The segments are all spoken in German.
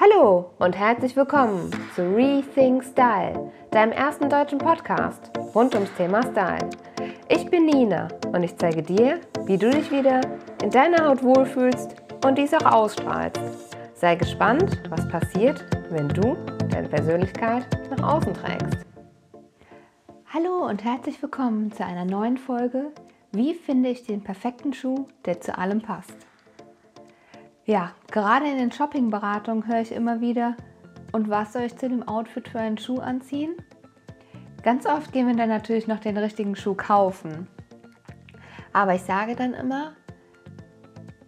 Hallo und herzlich willkommen zu Rethink Style, deinem ersten deutschen Podcast rund ums Thema Style. Ich bin Nina und ich zeige dir, wie du dich wieder in deiner Haut wohlfühlst und dies auch ausstrahlst. Sei gespannt, was passiert, wenn du deine Persönlichkeit nach außen trägst. Hallo und herzlich willkommen zu einer neuen Folge. Wie finde ich den perfekten Schuh, der zu allem passt? Ja, gerade in den Shoppingberatungen höre ich immer wieder, und was soll ich zu dem Outfit für einen Schuh anziehen? Ganz oft gehen wir dann natürlich noch den richtigen Schuh kaufen. Aber ich sage dann immer,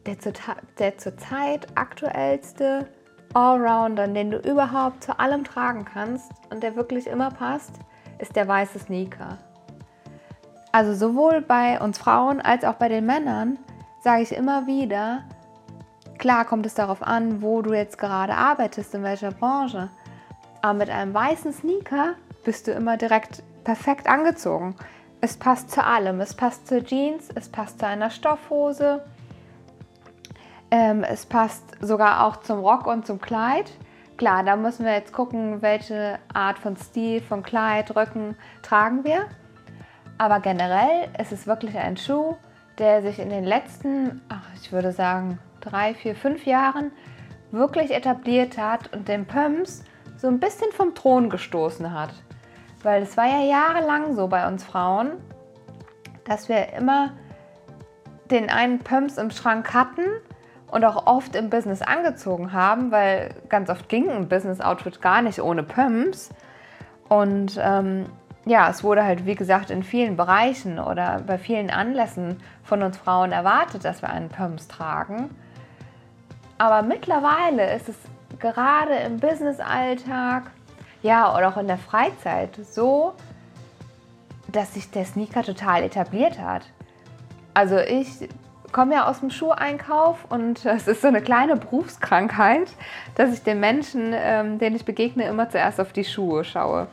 der, zur, der zurzeit aktuellste Allrounder, den du überhaupt zu allem tragen kannst und der wirklich immer passt, ist der weiße Sneaker. Also sowohl bei uns Frauen als auch bei den Männern sage ich immer wieder, Klar kommt es darauf an, wo du jetzt gerade arbeitest, in welcher Branche. Aber mit einem weißen Sneaker bist du immer direkt perfekt angezogen. Es passt zu allem. Es passt zur Jeans, es passt zu einer Stoffhose, ähm, es passt sogar auch zum Rock und zum Kleid. Klar, da müssen wir jetzt gucken, welche Art von Stil, von Kleid, Rücken tragen wir. Aber generell ist es wirklich ein Schuh, der sich in den letzten, ach, ich würde sagen, drei, vier, fünf Jahren wirklich etabliert hat und den Pumps so ein bisschen vom Thron gestoßen hat. Weil es war ja jahrelang so bei uns Frauen, dass wir immer den einen Pumps im Schrank hatten und auch oft im Business angezogen haben, weil ganz oft ging ein Business-Outfit gar nicht ohne Pumps. Und ähm, ja, es wurde halt, wie gesagt, in vielen Bereichen oder bei vielen Anlässen von uns Frauen erwartet, dass wir einen Pumps tragen. Aber mittlerweile ist es gerade im Business-Alltag, ja, oder auch in der Freizeit so, dass sich der Sneaker total etabliert hat. Also ich komme ja aus dem Schuheinkauf und es ist so eine kleine Berufskrankheit, dass ich den Menschen, ähm, denen ich begegne, immer zuerst auf die Schuhe schaue.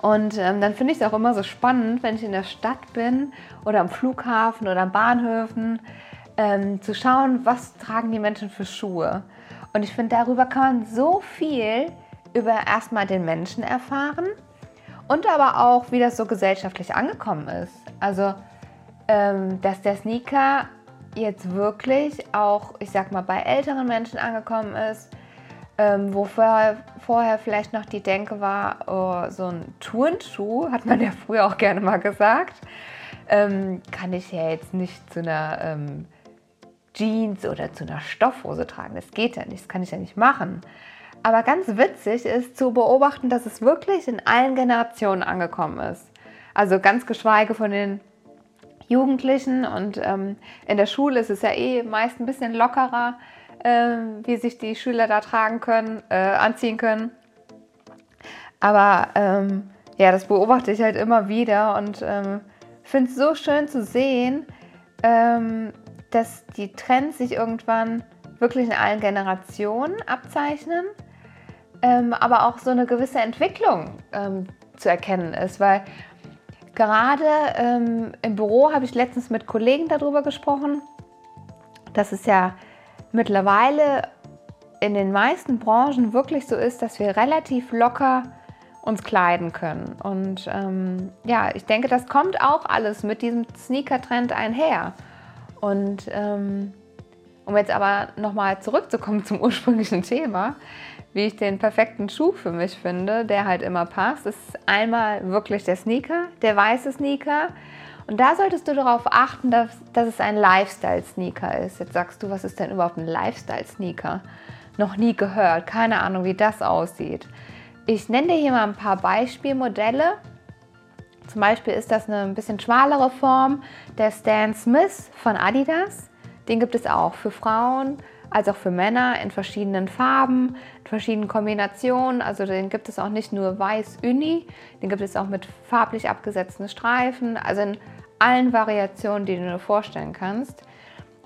Und ähm, dann finde ich es auch immer so spannend, wenn ich in der Stadt bin oder am Flughafen oder am Bahnhöfen, ähm, zu schauen, was tragen die Menschen für Schuhe. Und ich finde, darüber kann man so viel über erstmal den Menschen erfahren und aber auch, wie das so gesellschaftlich angekommen ist. Also, ähm, dass der Sneaker jetzt wirklich auch, ich sag mal, bei älteren Menschen angekommen ist, ähm, wo vorher, vorher, vielleicht noch die Denke war, oh, so ein Turnschuh, hat man ja früher auch gerne mal gesagt, ähm, kann ich ja jetzt nicht zu einer ähm, Jeans oder zu einer Stoffhose tragen. Das geht ja nicht, das kann ich ja nicht machen. Aber ganz witzig ist zu beobachten, dass es wirklich in allen Generationen angekommen ist. Also ganz geschweige von den Jugendlichen und ähm, in der Schule ist es ja eh meist ein bisschen lockerer, äh, wie sich die Schüler da tragen können, äh, anziehen können. Aber ähm, ja, das beobachte ich halt immer wieder und ähm, finde es so schön zu sehen, ähm, dass die Trends sich irgendwann wirklich in allen Generationen abzeichnen, ähm, aber auch so eine gewisse Entwicklung ähm, zu erkennen ist, weil gerade ähm, im Büro habe ich letztens mit Kollegen darüber gesprochen, dass es ja mittlerweile in den meisten Branchen wirklich so ist, dass wir relativ locker uns kleiden können. Und ähm, ja, ich denke, das kommt auch alles mit diesem Sneaker-Trend einher. Und ähm, um jetzt aber nochmal zurückzukommen zum ursprünglichen Thema, wie ich den perfekten Schuh für mich finde, der halt immer passt, ist einmal wirklich der Sneaker, der weiße Sneaker. Und da solltest du darauf achten, dass, dass es ein Lifestyle-Sneaker ist. Jetzt sagst du, was ist denn überhaupt ein Lifestyle-Sneaker? Noch nie gehört, keine Ahnung, wie das aussieht. Ich nenne dir hier mal ein paar Beispielmodelle zum Beispiel ist das eine ein bisschen schmalere Form der Stan Smith von Adidas. Den gibt es auch für Frauen als auch für Männer in verschiedenen Farben, in verschiedenen Kombinationen. Also den gibt es auch nicht nur weiß uni, den gibt es auch mit farblich abgesetzten Streifen, also in allen Variationen, die du dir vorstellen kannst.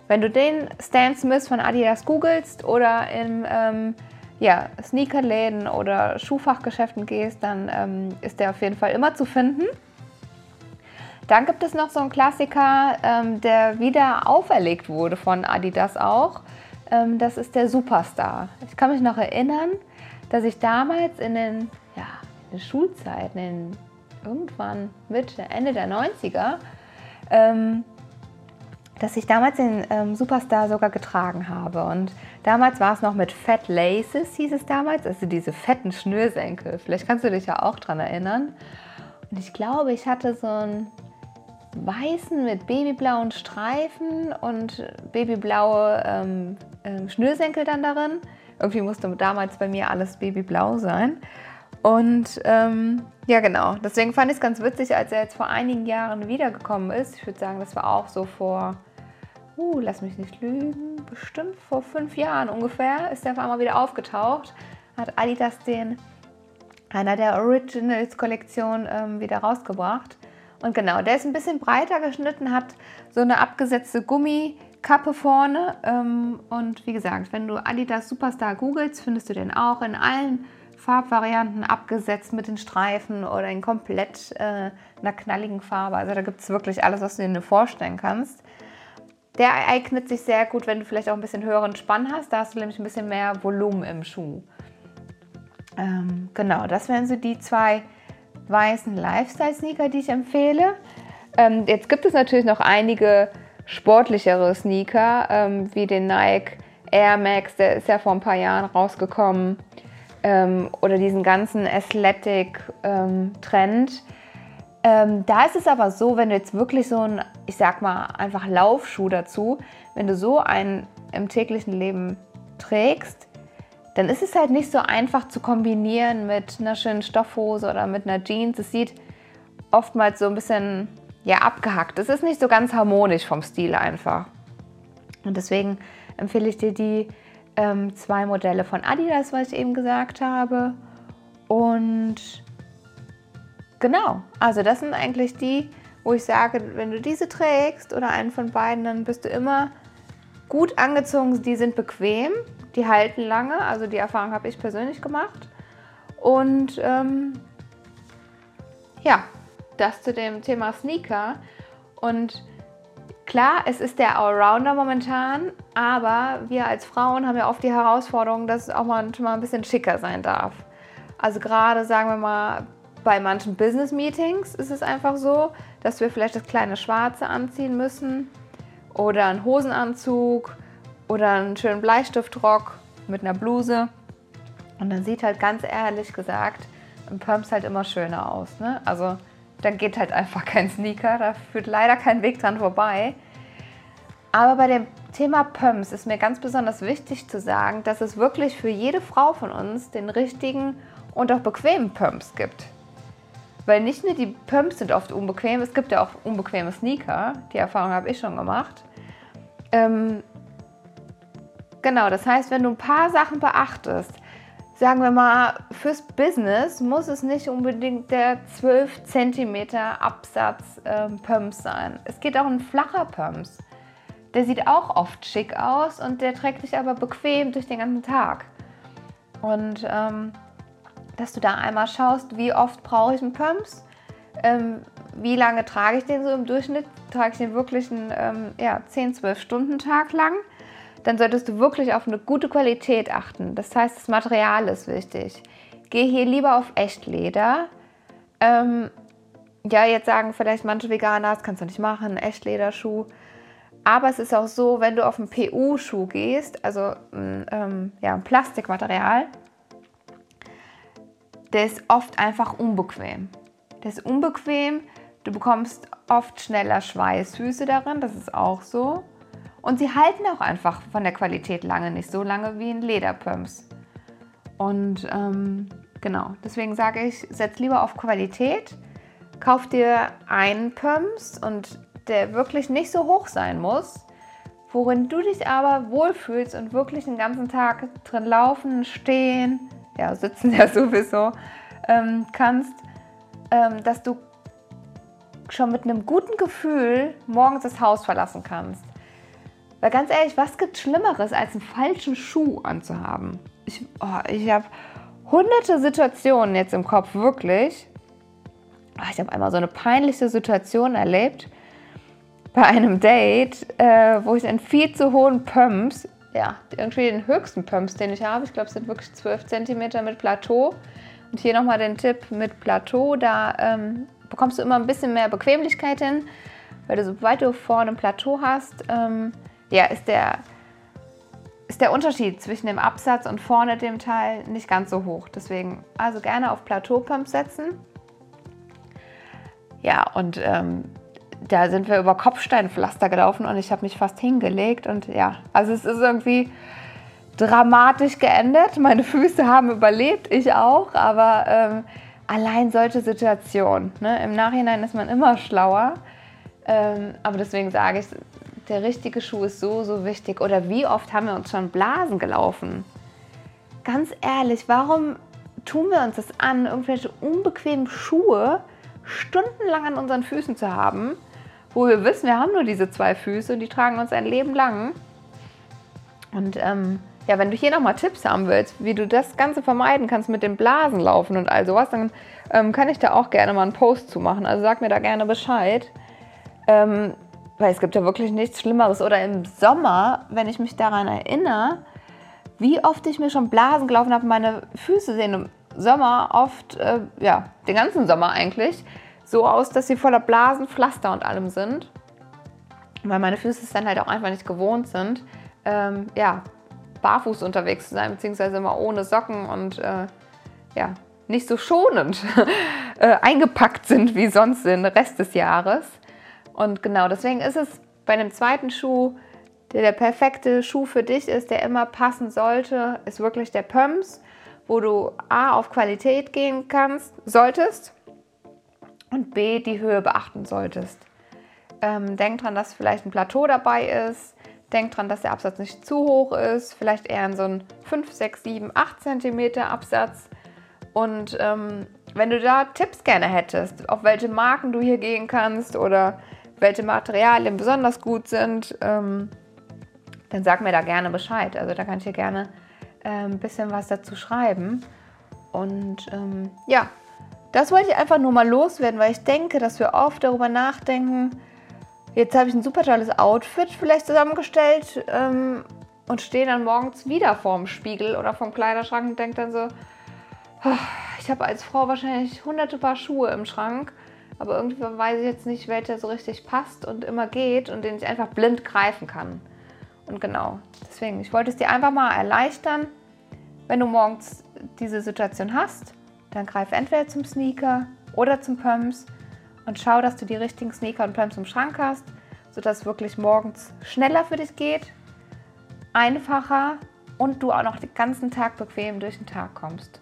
Wenn du den Stan Smith von Adidas googelst oder in ähm, ja, Sneakerläden oder Schuhfachgeschäften gehst, dann ähm, ist der auf jeden Fall immer zu finden. Dann gibt es noch so einen Klassiker, ähm, der wieder auferlegt wurde von Adidas auch. Ähm, das ist der Superstar. Ich kann mich noch erinnern, dass ich damals in den, ja, in den Schulzeiten, in irgendwann Mitte, Ende der 90er, ähm, dass ich damals den ähm, Superstar sogar getragen habe. Und damals war es noch mit Fat Laces, hieß es damals, also diese fetten Schnürsenkel. Vielleicht kannst du dich ja auch dran erinnern. Und ich glaube, ich hatte so einen weißen mit babyblauen Streifen und babyblaue ähm, äh, Schnürsenkel dann darin. Irgendwie musste damals bei mir alles babyblau sein. Und ähm, ja, genau. Deswegen fand ich es ganz witzig, als er jetzt vor einigen Jahren wiedergekommen ist. Ich würde sagen, das war auch so vor uh, lass mich nicht lügen, bestimmt vor fünf Jahren ungefähr ist der auf einmal wieder aufgetaucht. Hat Adidas den, einer der Originals-Kollektion ähm, wieder rausgebracht. Und genau, der ist ein bisschen breiter geschnitten, hat so eine abgesetzte Gummikappe vorne. Ähm, und wie gesagt, wenn du Adidas Superstar googelst, findest du den auch in allen Farbvarianten abgesetzt mit den Streifen oder in komplett äh, einer knalligen Farbe. Also da gibt es wirklich alles, was du dir vorstellen kannst. Der eignet sich sehr gut, wenn du vielleicht auch ein bisschen höheren Spann hast. Da hast du nämlich ein bisschen mehr Volumen im Schuh. Ähm, genau, das wären so die zwei weißen Lifestyle-Sneaker, die ich empfehle. Ähm, jetzt gibt es natürlich noch einige sportlichere Sneaker, ähm, wie den Nike Air Max, der ist ja vor ein paar Jahren rausgekommen. Ähm, oder diesen ganzen Athletic-Trend. Ähm, ähm, da ist es aber so, wenn du jetzt wirklich so ein, ich sag mal, einfach Laufschuh dazu, wenn du so einen im täglichen Leben trägst, dann ist es halt nicht so einfach zu kombinieren mit einer schönen Stoffhose oder mit einer Jeans. Es sieht oftmals so ein bisschen ja, abgehackt. Es ist nicht so ganz harmonisch vom Stil einfach. Und deswegen empfehle ich dir die ähm, zwei Modelle von Adidas, was ich eben gesagt habe. Und Genau, also das sind eigentlich die, wo ich sage, wenn du diese trägst oder einen von beiden, dann bist du immer gut angezogen. Die sind bequem, die halten lange. Also die Erfahrung habe ich persönlich gemacht. Und ähm, ja, das zu dem Thema Sneaker. Und klar, es ist der Allrounder momentan, aber wir als Frauen haben ja oft die Herausforderung, dass es auch manchmal ein bisschen schicker sein darf. Also gerade sagen wir mal bei manchen Business Meetings ist es einfach so, dass wir vielleicht das kleine Schwarze anziehen müssen oder einen Hosenanzug oder einen schönen Bleistiftrock mit einer Bluse. Und dann sieht halt ganz ehrlich gesagt ein Pumps halt immer schöner aus. Ne? Also dann geht halt einfach kein Sneaker, da führt leider kein Weg dran vorbei. Aber bei dem Thema Pumps ist mir ganz besonders wichtig zu sagen, dass es wirklich für jede Frau von uns den richtigen und auch bequemen Pumps gibt. Weil nicht nur die Pumps sind oft unbequem, es gibt ja auch unbequeme Sneaker. Die Erfahrung habe ich schon gemacht. Ähm, genau, das heißt, wenn du ein paar Sachen beachtest, sagen wir mal, fürs Business muss es nicht unbedingt der 12 cm Absatz ähm, Pumps sein. Es geht auch ein flacher Pumps. Der sieht auch oft schick aus und der trägt sich aber bequem durch den ganzen Tag. Und ähm, dass du da einmal schaust, wie oft brauche ich einen Pumps, ähm, wie lange trage ich den so im Durchschnitt, trage ich den wirklich einen ähm, ja, 10-12 Stunden Tag lang, dann solltest du wirklich auf eine gute Qualität achten. Das heißt, das Material ist wichtig. Geh hier lieber auf Echtleder. Ähm, ja, jetzt sagen vielleicht manche Veganer, das kannst du nicht machen, Echtlederschuh. Aber es ist auch so, wenn du auf einen PU-Schuh gehst, also ähm, ja, ein Plastikmaterial, der ist oft einfach unbequem. Der ist unbequem, du bekommst oft schneller Schweißfüße darin, das ist auch so. Und sie halten auch einfach von der Qualität lange nicht so lange wie ein Lederpumps. Und ähm, genau, deswegen sage ich, setz lieber auf Qualität. Kauf dir einen Pumps und der wirklich nicht so hoch sein muss, worin du dich aber wohlfühlst und wirklich den ganzen Tag drin laufen, stehen, ja, sitzen ja sowieso, ähm, kannst, ähm, dass du schon mit einem guten Gefühl morgens das Haus verlassen kannst. Weil ganz ehrlich, was gibt Schlimmeres, als einen falschen Schuh anzuhaben? Ich, oh, ich habe hunderte Situationen jetzt im Kopf, wirklich. Oh, ich habe einmal so eine peinliche Situation erlebt bei einem Date, äh, wo ich einen viel zu hohen Pumps ja, irgendwie den höchsten Pumps, den ich habe. Ich glaube, es sind wirklich 12 cm mit Plateau. Und hier nochmal den Tipp mit Plateau, da ähm, bekommst du immer ein bisschen mehr Bequemlichkeit hin, weil du sobald du vorne ein Plateau hast, ähm, ja, ist der, ist der Unterschied zwischen dem Absatz und vorne dem Teil nicht ganz so hoch. Deswegen also gerne auf Plateau-Pumps setzen. Ja, und ähm, da sind wir über Kopfsteinpflaster gelaufen und ich habe mich fast hingelegt. Und ja, also es ist irgendwie dramatisch geendet. Meine Füße haben überlebt, ich auch, aber ähm, allein solche Situationen. Ne? Im Nachhinein ist man immer schlauer. Ähm, aber deswegen sage ich, der richtige Schuh ist so, so wichtig. Oder wie oft haben wir uns schon Blasen gelaufen? Ganz ehrlich, warum tun wir uns das an, irgendwelche unbequemen Schuhe stundenlang an unseren Füßen zu haben, wo wir wissen, wir haben nur diese zwei Füße und die tragen uns ein Leben lang. Und ähm, ja, wenn du hier nochmal Tipps haben willst, wie du das Ganze vermeiden kannst mit dem Blasenlaufen und all sowas, dann ähm, kann ich da auch gerne mal einen Post zu machen. Also sag mir da gerne Bescheid. Ähm, weil es gibt ja wirklich nichts Schlimmeres. Oder im Sommer, wenn ich mich daran erinnere, wie oft ich mir schon Blasen gelaufen habe, meine Füße sehen im Sommer oft, äh, ja, den ganzen Sommer eigentlich, so aus, dass sie voller Blasen, Pflaster und allem sind. Weil meine Füße es dann halt auch einfach nicht gewohnt sind, ähm, ja, barfuß unterwegs zu sein, beziehungsweise immer ohne Socken und äh, ja, nicht so schonend äh, eingepackt sind wie sonst den Rest des Jahres. Und genau deswegen ist es bei einem zweiten Schuh, der der perfekte Schuh für dich ist, der immer passen sollte, ist wirklich der Pumps, wo du A auf Qualität gehen kannst, solltest und B die Höhe beachten solltest. Ähm, denk dran, dass vielleicht ein Plateau dabei ist. Denk dran, dass der Absatz nicht zu hoch ist, vielleicht eher in so ein 5, 6, 7, 8 cm Absatz. Und ähm, wenn du da Tipps gerne hättest, auf welche Marken du hier gehen kannst oder welche Materialien besonders gut sind, ähm, dann sag mir da gerne Bescheid. Also da kann ich dir gerne äh, ein bisschen was dazu schreiben. Und ähm, ja, das wollte ich einfach nur mal loswerden, weil ich denke, dass wir oft darüber nachdenken, jetzt habe ich ein super tolles Outfit vielleicht zusammengestellt ähm, und stehe dann morgens wieder vorm Spiegel oder vorm Kleiderschrank und denke dann so, oh, ich habe als Frau wahrscheinlich hunderte Paar Schuhe im Schrank aber irgendwie weiß ich jetzt nicht, welcher so richtig passt und immer geht und den ich einfach blind greifen kann. Und genau, deswegen, ich wollte es dir einfach mal erleichtern, wenn du morgens diese Situation hast, dann greif entweder zum Sneaker oder zum Pumps und schau, dass du die richtigen Sneaker und Pumps im Schrank hast, sodass es wirklich morgens schneller für dich geht, einfacher und du auch noch den ganzen Tag bequem durch den Tag kommst.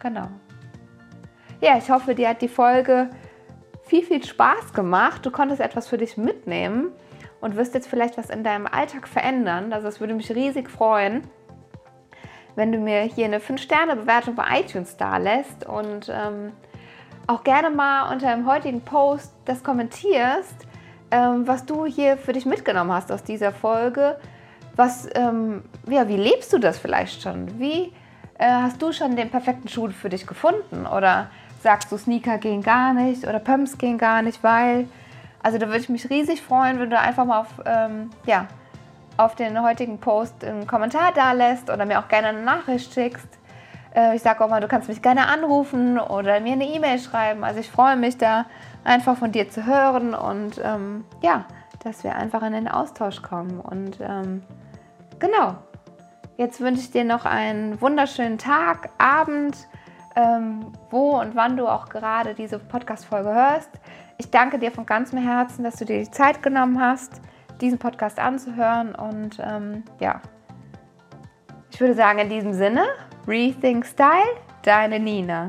Genau. Ja, ich hoffe, dir hat die Folge viel, viel Spaß gemacht. Du konntest etwas für dich mitnehmen und wirst jetzt vielleicht was in deinem Alltag verändern. Also es würde mich riesig freuen, wenn du mir hier eine 5-Sterne-Bewertung bei iTunes da lässt und ähm, auch gerne mal unter dem heutigen Post das kommentierst, ähm, was du hier für dich mitgenommen hast aus dieser Folge. Was, ähm, ja, wie lebst du das vielleicht schon? Wie äh, hast du schon den perfekten Schuh für dich gefunden? Oder sagst du, Sneaker gehen gar nicht oder Pumps gehen gar nicht, weil. Also da würde ich mich riesig freuen, wenn du einfach mal auf, ähm, ja, auf den heutigen Post einen Kommentar da lässt oder mir auch gerne eine Nachricht schickst. Äh, ich sage auch mal, du kannst mich gerne anrufen oder mir eine E-Mail schreiben. Also ich freue mich da einfach von dir zu hören und ähm, ja, dass wir einfach in den Austausch kommen. Und ähm, genau, jetzt wünsche ich dir noch einen wunderschönen Tag, Abend ähm, wo und wann du auch gerade diese Podcast-Folge hörst. Ich danke dir von ganzem Herzen, dass du dir die Zeit genommen hast, diesen Podcast anzuhören. Und ähm, ja, ich würde sagen, in diesem Sinne, Rethink Style, deine Nina.